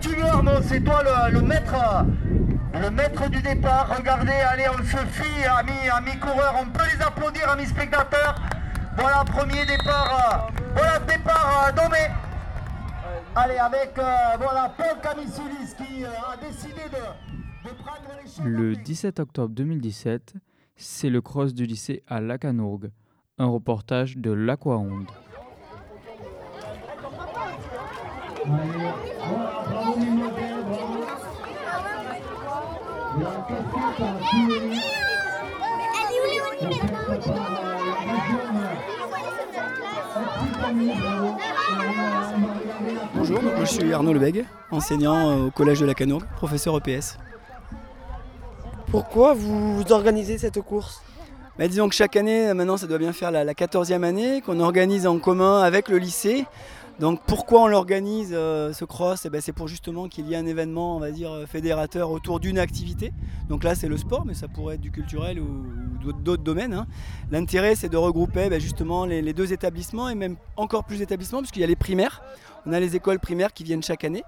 tueur, non, c'est toi le, le maître. Le maître du départ, regardez, allez, on se fie, amis, amis coureurs, on peut les applaudir, amis spectateurs. Voilà, premier départ, voilà départ euh, nommé. Allez, avec, euh, voilà, Paul Kamisulis qui euh, a décidé de, de prendre les choses. Le 17 octobre 2017, c'est le cross du lycée à Lacanourgue, un reportage de l'Aquaonde. Bonjour, moi je suis Arnaud Lebègue, enseignant euh, au collège de la Canourgue, professeur EPS. Pourquoi vous organisez cette course? Bah, disons que chaque année, maintenant ça doit bien faire la, la 14e année, qu'on organise en commun avec le lycée. Donc pourquoi on l'organise euh, ce cross? Eh ben, C'est pour justement qu'il y ait un événement, on va dire, euh, fédérateur autour d'une activité. Donc là c'est le sport, mais ça pourrait être du culturel ou, d'autres- domaines. hein. L'intérêt c'est de regrouper ben, justement les deux établissements et même encore plus d'établissements, puisqu'il y a les primaires. On a les écoles primaires qui viennent chaque année.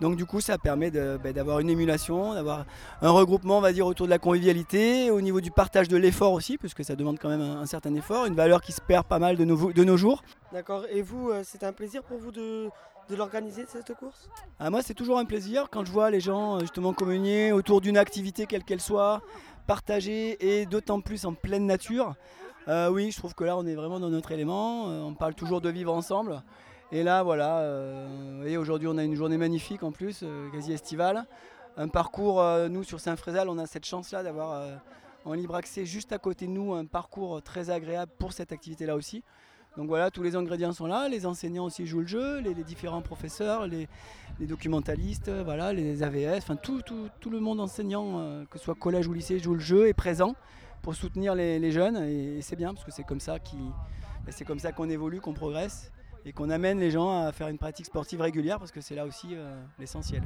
Donc du coup ça permet ben, d'avoir une émulation, d'avoir un regroupement on va dire autour de la convivialité, au niveau du partage de l'effort aussi, puisque ça demande quand même un, un certain effort, une valeur qui se perd pas mal de nos, de nos jours. D'accord. Et vous, euh, c'est un plaisir pour vous de, de l'organiser cette course? Ah, moi, c'est toujours un plaisir quand je vois les gens euh, justement communier autour d'une activité quelle qu'elle soit, partager et d'autant plus en pleine nature. Euh, oui, je trouve que là, on est vraiment dans notre élément. euh, on parle toujours de vivre ensemble. Et là, voilà, euh, vous voyez, aujourd'hui, on a une journée magnifique en plus, euh, quasi estivale. Un parcours, euh, nous, sur Saint-Frézal, on a cette chance-là d'avoir euh, en libre accès juste à côté de nous un parcours très agréable pour cette activité-là aussi. Donc voilà, tous les ingrédients sont là, les enseignants aussi jouent le jeu, les, différents professeurs, les, documentalistes, euh, voilà, les AVS, enfin tout, tout- tout le monde enseignant, euh, que ce soit collège ou lycée, joue le jeu, est présent pour soutenir les, jeunes et, c'est bien parce que c'est comme ça qui- c'est comme ça qu'on évolue, qu'on progresse et qu'on amène les gens à faire une pratique sportive régulière parce que c'est là aussi euh, l'essentiel.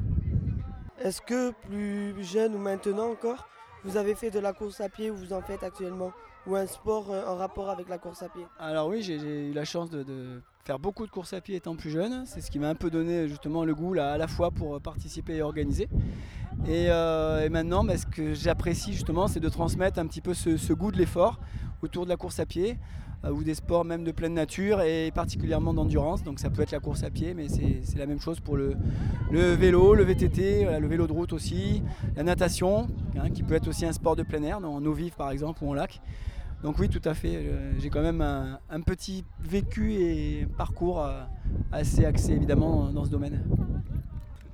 Est-ce que plus jeune ou maintenant encore, vous avez fait de la course à pied ou vous en faites actuellement? Ou un sport euh, en rapport avec la course à pied? Alors oui, j'ai eu la chance de, de faire beaucoup de courses à pied étant plus jeune. C'est ce qui m'a un peu donné justement le goût là, à la fois pour participer et organiser. Et, euh, et maintenant, bah, ce que j'apprécie justement, c'est de transmettre un petit peu ce, ce goût de l'effort autour de la course à pied euh, ou des sports même de pleine nature et particulièrement d'endurance. Donc ça peut être la course à pied, mais c'est c'est la même chose pour le, le vélo, le VTT, voilà, le vélo de route aussi, la natation, hein, qui peut être aussi un sport de plein air, en eau vive par exemple ou en lac. Donc oui, tout à fait. euh, J'ai quand même un, un petit vécu et parcours euh, assez axé évidemment dans ce domaine.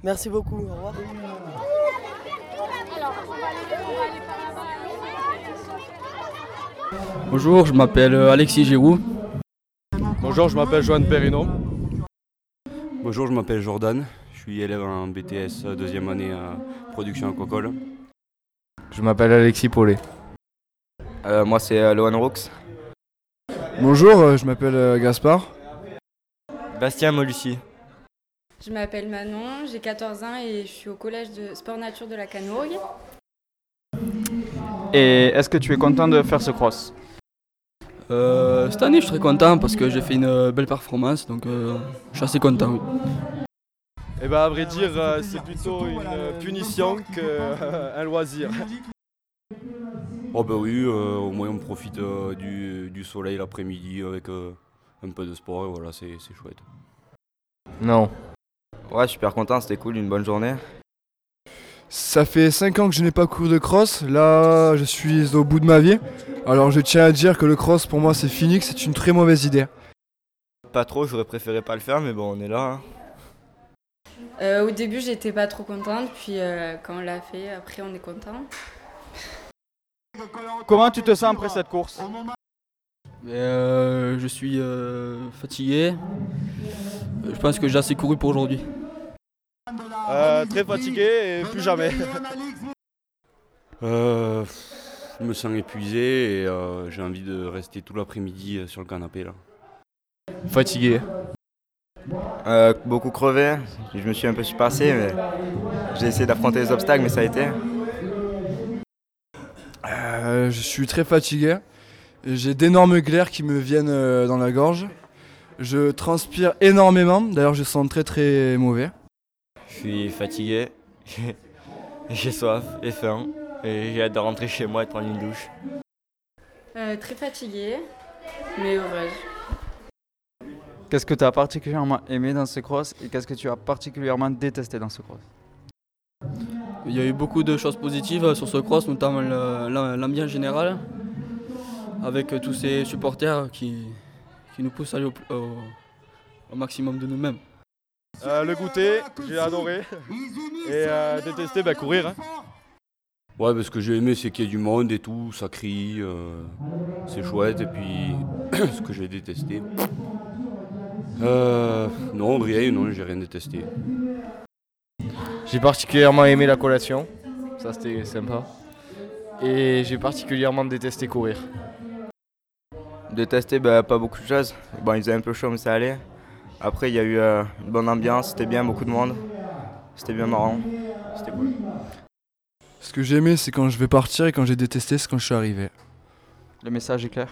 Merci beaucoup. Au revoir. Bonjour, je m'appelle euh, Alexis Giroud. Bonjour, je m'appelle Joanne Perrino. Bonjour, je m'appelle Jordan. Je suis élève en BTS euh, deuxième année à production aquacole. Je m'appelle Alexis Paulet. Euh, moi, c'est euh, Lohan Rooks. Bonjour, euh, je m'appelle euh, Gaspard. Bastien Molussi. Je m'appelle Manon, j'ai 14 ans et je suis au collège de sport nature de la Canourgue. Et est-ce que tu es content de faire ce cross Euh, cette année, je suis très content parce que j'ai fait une euh, belle performance, donc euh, je suis assez content. oui. Eh ben, à vrai dire, c'est plutôt une punition qu'un loisir. Oh bah oui, euh, au moins on profite euh, du, du soleil l'après-midi avec euh, un peu de sport et voilà, c'est c'est chouette. Non. Ouais, super content, c'était cool, une bonne journée. Ça fait 5 ans que je n'ai pas couru de cross. Là, je suis au bout de ma vie. Alors je tiens à dire que le cross pour moi c'est fini, que c'est une très mauvaise idée. Pas trop, j'aurais préféré pas le faire, mais bon, on est là. hein. Euh, au début, j'étais pas trop contente, puis euh, quand on l'a fait, après, on est content. Comment tu te sens après cette course? Euh, je suis euh, fatigué. Je pense que j'ai assez couru pour aujourd'hui. Euh, très fatigué et plus jamais. Euh, je me sens épuisé et euh, j'ai envie de rester tout l'après-midi sur le canapé là. Fatigué. Euh, beaucoup crevé, je me suis un peu surpassé, mais j'ai essayé d'affronter les obstacles, mais ça a été. Euh, je suis très fatigué. J'ai d'énormes glaires qui me viennent dans la gorge. Je transpire énormément. D'ailleurs, je sens très très mauvais. Suis fatigué, j'ai soif et faim, et j'ai hâte de rentrer chez moi et de prendre une douche. Euh, très fatiguée, mais heureuse. Qu'est-ce que tu as particulièrement aimé dans ce cross et qu'est-ce que tu as particulièrement détesté dans ce cross? Il y a eu beaucoup de choses positives sur ce cross, notamment l'ambiance générale, avec tous ces supporters qui, qui nous poussent à aller au, au- au maximum de nous-mêmes. Euh, le goûter, j'ai adoré. Et euh, détester, bah, courir. hein. Ouais, parce que j'ai aimé, c'est qu'il y a du monde et tout, ça crie, euh, c'est chouette. Et puis, ce que j'ai détesté. Euh, non, rien, non, j'ai rien détesté. J'ai particulièrement aimé la collation, ça c'était sympa. Et j'ai particulièrement détesté courir. Détester, bah, pas beaucoup de choses. Bon, il faisait un peu chaud, mais ça allait. Après, il y a eu euh, une bonne ambiance, c'était bien, beaucoup de monde. C'était bien marrant. C'était cool. Ce que j'ai aimé, c'est quand je vais partir et quand j'ai détesté, c'est quand je suis arrivé. Le message est clair?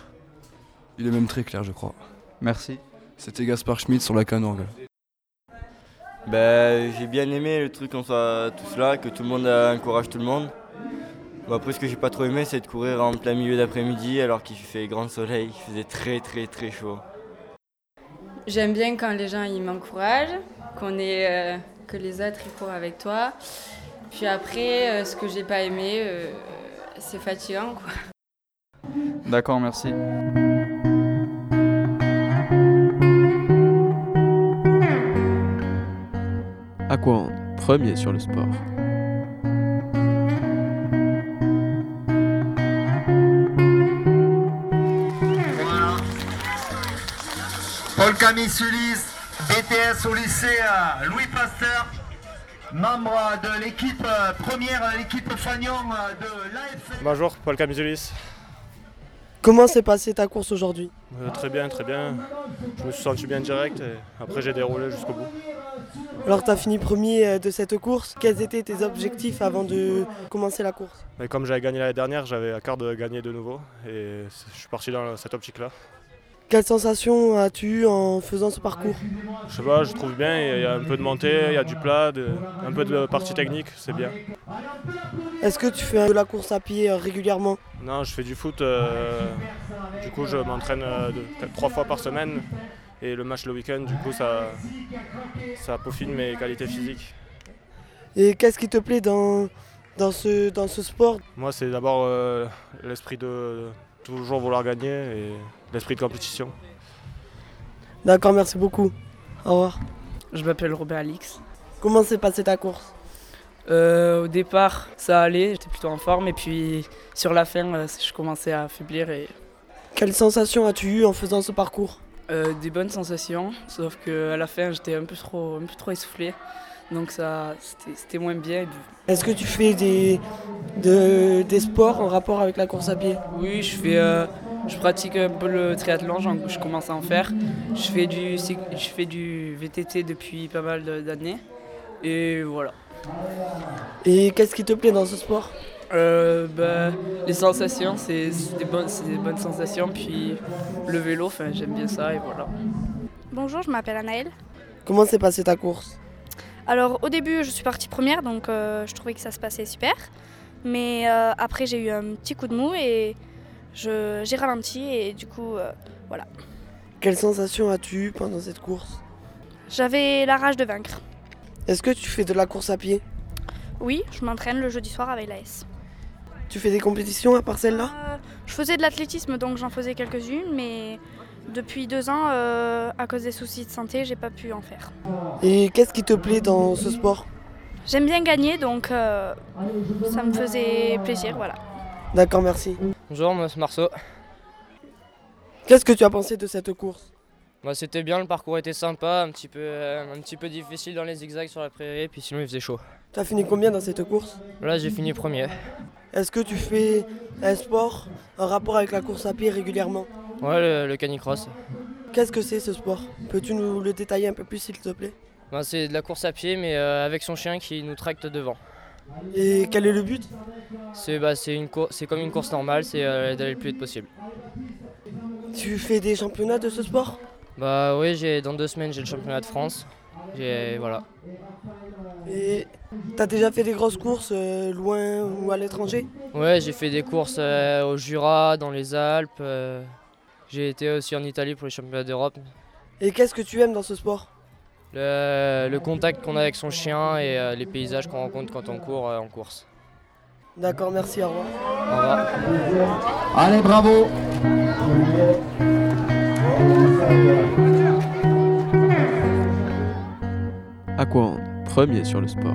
Il est même très clair, je crois. Merci. C'était Gaspard Schmidt sur la Canorgue. Bah, j'ai bien aimé le truc qu'on soit tous là, que tout le monde euh, encourage tout le monde. Bon, après, ce que j'ai pas trop aimé, c'est de courir en plein milieu d'après-midi alors qu'il fait grand soleil, il faisait très très très chaud. J'aime bien quand les gens ils m'encouragent, qu'on est, euh, que les autres ils courent avec toi. Puis après, euh, ce que j'ai pas aimé, euh, c'est fatigant quoi. D'accord, merci. Aquan, premier sur le sport? Paul Camille Sulis, BTS au lycée euh, Louis Pasteur, membre de l'équipe euh, première, euh, l'équipe Fagnon de l'AFL. Bonjour, Paul Camisolis. Comment s'est passée ta course aujourd'hui? Euh, très bien, très bien. Je me suis senti bien direct et après j'ai déroulé jusqu'au bout. Alors tu as fini premier de cette course. Quels étaient tes objectifs avant de commencer la course? Comme j'avais gagné l'année dernière, j'avais à cœur de gagner de nouveau et je suis parti dans cette optique-là. Quelles sensations as-tu eu en faisant ce parcours Je sais pas, je trouve bien, il y a un peu de montée, il y a du plat, de- un peu de partie technique, c'est bien. Est-ce que tu fais de la course à pied euh, régulièrement Non, je fais du foot, euh, du coup je m'entraîne euh, trois fois par semaine et le match le week-end, du coup ça, ça peaufine mes qualités physiques. Et qu'est-ce qui te plaît dans, dans, ce, dans ce sport? Moi c'est d'abord euh, l'esprit de toujours vouloir gagner et l'esprit de compétition. D'accord, merci beaucoup. Au revoir. Je m'appelle Robert Alix. Comment s'est passée ta course? Euh, au départ, ça allait, j'étais plutôt en forme, et puis sur la fin, euh, je commençais à affaiblir et Quelles sensations as-tu eu en faisant ce parcours? Euh, des bonnes sensations, sauf qu'à la fin, j'étais un peu trop, un peu trop essoufflé, donc ça, c'était c'était moins bien. Est-ce que tu fais des, de- des sports en rapport avec la course à pied? Oui, je fais, euh, je pratique un peu le triathlon, je commence à en faire. Je fais du, je fais du VTT depuis pas mal d'années, et voilà. Et qu'est-ce qui te plaît dans ce sport? Euh, bah, les sensations, c'est des, bonnes- c'est des bonnes sensations. Puis le vélo, enfin, j'aime bien ça et voilà. Bonjour, je m'appelle Anaëlle. Comment s'est passée ta course? Alors au début je suis partie première donc euh, je trouvais que ça se passait super. Mais euh, après j'ai eu un petit coup de mou et j'ai ralenti et du coup euh, voilà. Quelles sensations as-tu eu pendant cette course? J'avais la rage de vaincre. Est-ce que tu fais de la course à pied? Oui, je m'entraîne le jeudi soir avec l'AS. Tu fais des compétitions à part celle-là? Euh, je faisais de l'athlétisme donc j'en faisais quelques-unes mais depuis deux ans euh, à cause des soucis de santé j'ai pas pu en faire. Et qu'est-ce qui te plaît dans ce sport? J'aime bien gagner donc ça me faisait plaisir voilà. D'accord, merci. Bonjour, moi c'est Marceau. Qu'est-ce que tu as pensé de cette course? Bah, C'était bien, le parcours était sympa, un petit, peu, euh, un petit peu difficile dans les zigzags sur la prairie, puis sinon il faisait chaud. Tu as fini combien dans cette course? Là j'ai fini premier. Est-ce que tu fais un sport en rapport avec la course à pied régulièrement? Ouais, le, le canicross. Qu'est-ce que c'est ce sport? Peux-tu nous le détailler un peu plus s'il te plaît? Bah, c'est de la course à pied, mais euh, avec son chien qui nous tracte devant. Et quel est le but? C'est bah, comme une course normale, c'est euh, d'aller le plus vite possible. Tu fais des championnats de ce sport? Bah oui, j'ai dans deux semaines j'ai le championnat de France. J'ai voilà. Et t'as déjà fait des grosses courses euh, loin ou à l'étranger? Ouais, j'ai fait des courses euh, au Jura, dans les Alpes. j'ai été aussi en Italie pour les championnats d'Europe. Et qu'est-ce que tu aimes dans ce sport? Le, le contact qu'on a avec son chien et euh, les paysages qu'on rencontre quand on court euh, en course. D'accord, merci, au revoir. Au revoir. Allez, bravo Aquand, premier sur le sport?